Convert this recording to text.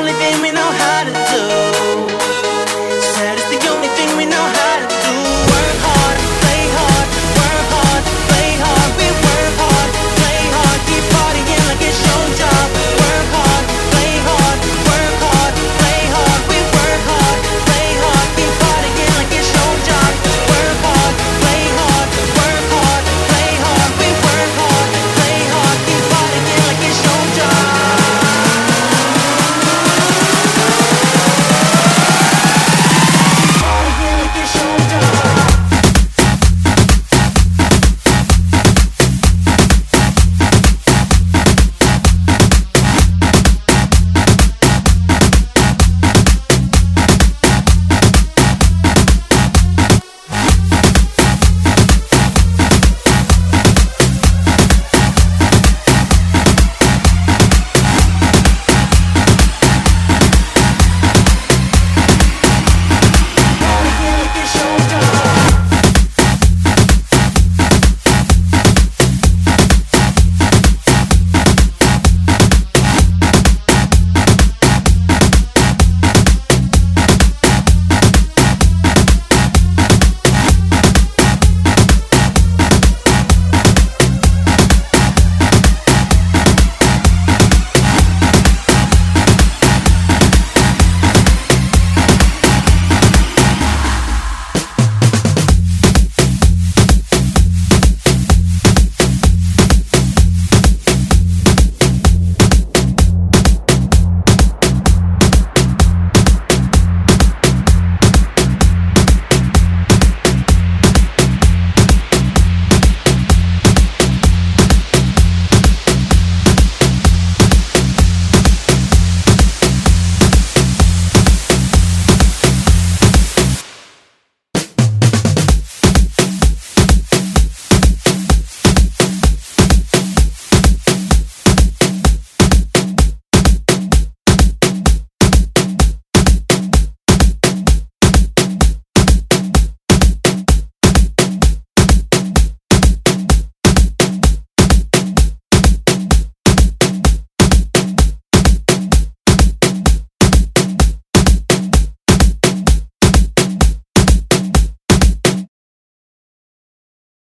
only thing we know how to do.